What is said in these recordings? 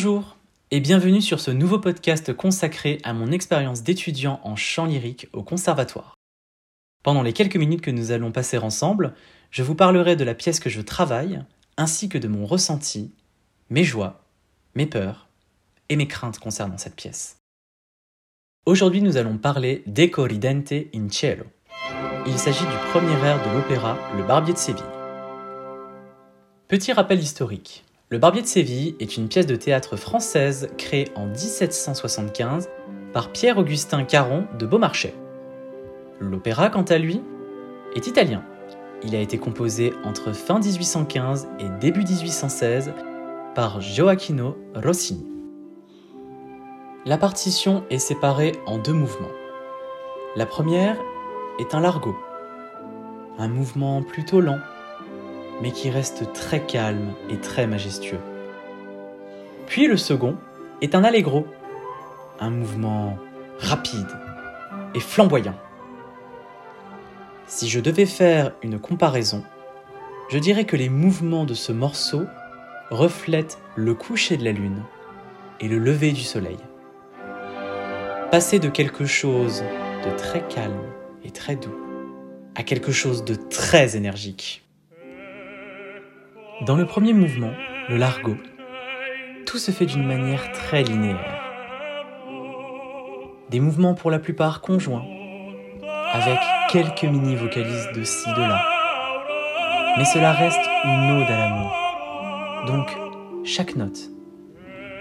Bonjour et bienvenue sur ce nouveau podcast consacré à mon expérience d'étudiant en chant lyrique au conservatoire. Pendant les quelques minutes que nous allons passer ensemble, je vous parlerai de la pièce que je travaille, ainsi que de mon ressenti, mes joies, mes peurs et mes craintes concernant cette pièce. Aujourd'hui, nous allons parler d'Eco ridente in cielo. Il s'agit du premier air de l'opéra Le Barbier de Séville. Petit rappel historique. Le Barbier de Séville est une pièce de théâtre française créée en 1775 par Pierre-Augustin Caron de Beaumarchais. L'opéra, quant à lui, est italien. Il a été composé entre fin 1815 et début 1816 par Gioacchino Rossini. La partition est séparée en deux mouvements. La première est un largo, un mouvement plutôt lent mais qui reste très calme et très majestueux. Puis le second est un allegro, un mouvement rapide et flamboyant. Si je devais faire une comparaison, je dirais que les mouvements de ce morceau reflètent le coucher de la lune et le lever du soleil. Passer de quelque chose de très calme et très doux à quelque chose de très énergique. Dans le premier mouvement, le largo, tout se fait d'une manière très linéaire. Des mouvements pour la plupart conjoints, avec quelques mini-vocalises de ci, de là. Mais cela reste une ode à l'amour. Donc, chaque note,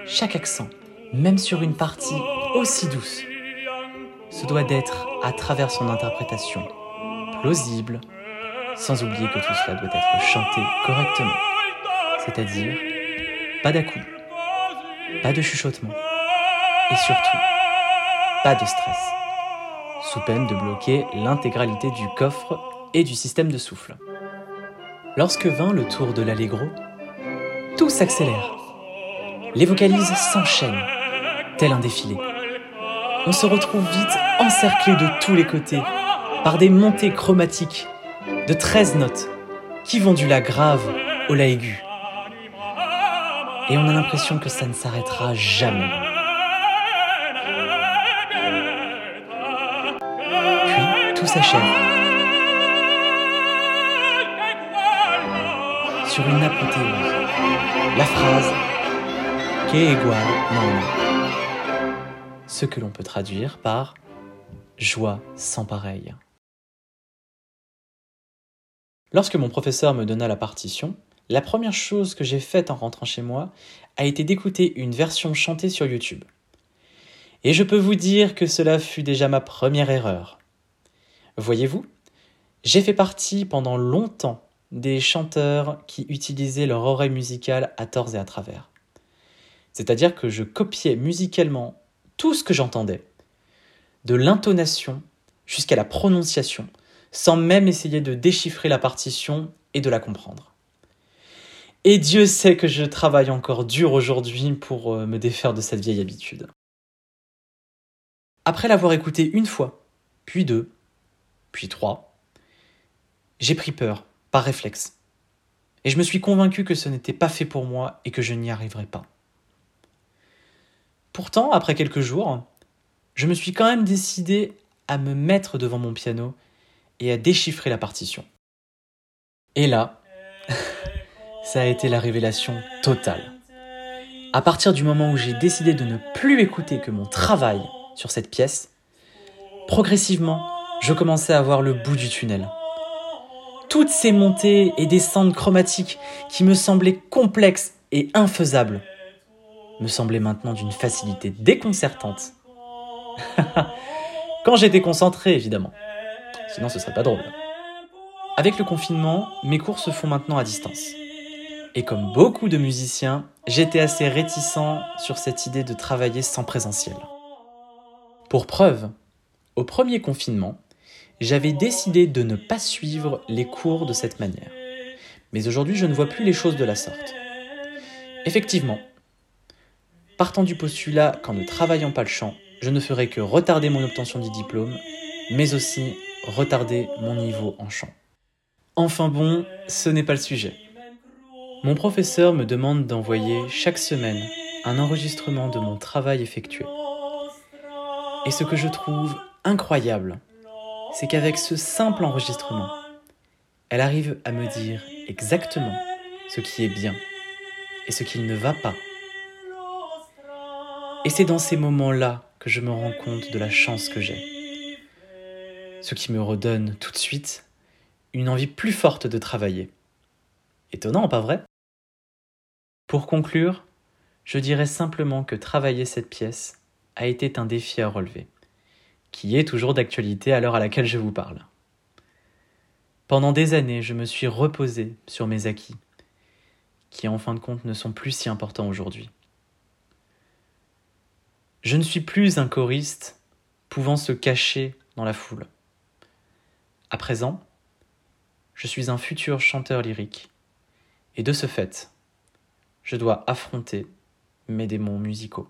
chaque accent, même sur une partie aussi douce, se doit d'être, à travers son interprétation, plausible, sans oublier que tout cela doit être chanté correctement. C'est-à-dire, pas dà pas de chuchotement, et surtout, pas de stress, sous peine de bloquer l'intégralité du coffre et du système de souffle. Lorsque vint le tour de l'allegro, tout s'accélère. Les vocalises s'enchaînent, tel un défilé. On se retrouve vite encerclé de tous les côtés par des montées chromatiques de 13 notes qui vont du La grave au La aigu. Et on a l'impression que ça ne s'arrêtera jamais. Puis tout s'achève. Sur une apothéose. La phrase non. Ce que l'on peut traduire par joie sans pareil. Lorsque mon professeur me donna la partition, la première chose que j'ai faite en rentrant chez moi a été d'écouter une version chantée sur YouTube. Et je peux vous dire que cela fut déjà ma première erreur. Voyez-vous, j'ai fait partie pendant longtemps des chanteurs qui utilisaient leur oreille musicale à tort et à travers. C'est-à-dire que je copiais musicalement tout ce que j'entendais, de l'intonation jusqu'à la prononciation, sans même essayer de déchiffrer la partition et de la comprendre. Et Dieu sait que je travaille encore dur aujourd'hui pour euh, me défaire de cette vieille habitude. Après l'avoir écouté une fois, puis deux, puis trois, j'ai pris peur, par réflexe. Et je me suis convaincu que ce n'était pas fait pour moi et que je n'y arriverais pas. Pourtant, après quelques jours, je me suis quand même décidé à me mettre devant mon piano et à déchiffrer la partition. Et là, ça a été la révélation totale. À partir du moment où j'ai décidé de ne plus écouter que mon travail sur cette pièce, progressivement, je commençais à voir le bout du tunnel. Toutes ces montées et descentes chromatiques qui me semblaient complexes et infaisables me semblaient maintenant d'une facilité déconcertante. Quand j'étais concentré, évidemment sinon ce serait pas drôle. Avec le confinement, mes cours se font maintenant à distance. Et comme beaucoup de musiciens, j'étais assez réticent sur cette idée de travailler sans présentiel. Pour preuve, au premier confinement, j'avais décidé de ne pas suivre les cours de cette manière. Mais aujourd'hui, je ne vois plus les choses de la sorte. Effectivement, partant du postulat qu'en ne travaillant pas le chant, je ne ferai que retarder mon obtention du diplôme, mais aussi retarder mon niveau en chant. Enfin bon, ce n'est pas le sujet. Mon professeur me demande d'envoyer chaque semaine un enregistrement de mon travail effectué. Et ce que je trouve incroyable, c'est qu'avec ce simple enregistrement, elle arrive à me dire exactement ce qui est bien et ce qui ne va pas. Et c'est dans ces moments-là que je me rends compte de la chance que j'ai. Ce qui me redonne tout de suite une envie plus forte de travailler. Étonnant, pas vrai? Pour conclure, je dirais simplement que travailler cette pièce a été un défi à relever, qui est toujours d'actualité à l'heure à laquelle je vous parle. Pendant des années, je me suis reposé sur mes acquis, qui en fin de compte ne sont plus si importants aujourd'hui. Je ne suis plus un choriste pouvant se cacher dans la foule. À présent, je suis un futur chanteur lyrique, et de ce fait, je dois affronter mes démons musicaux.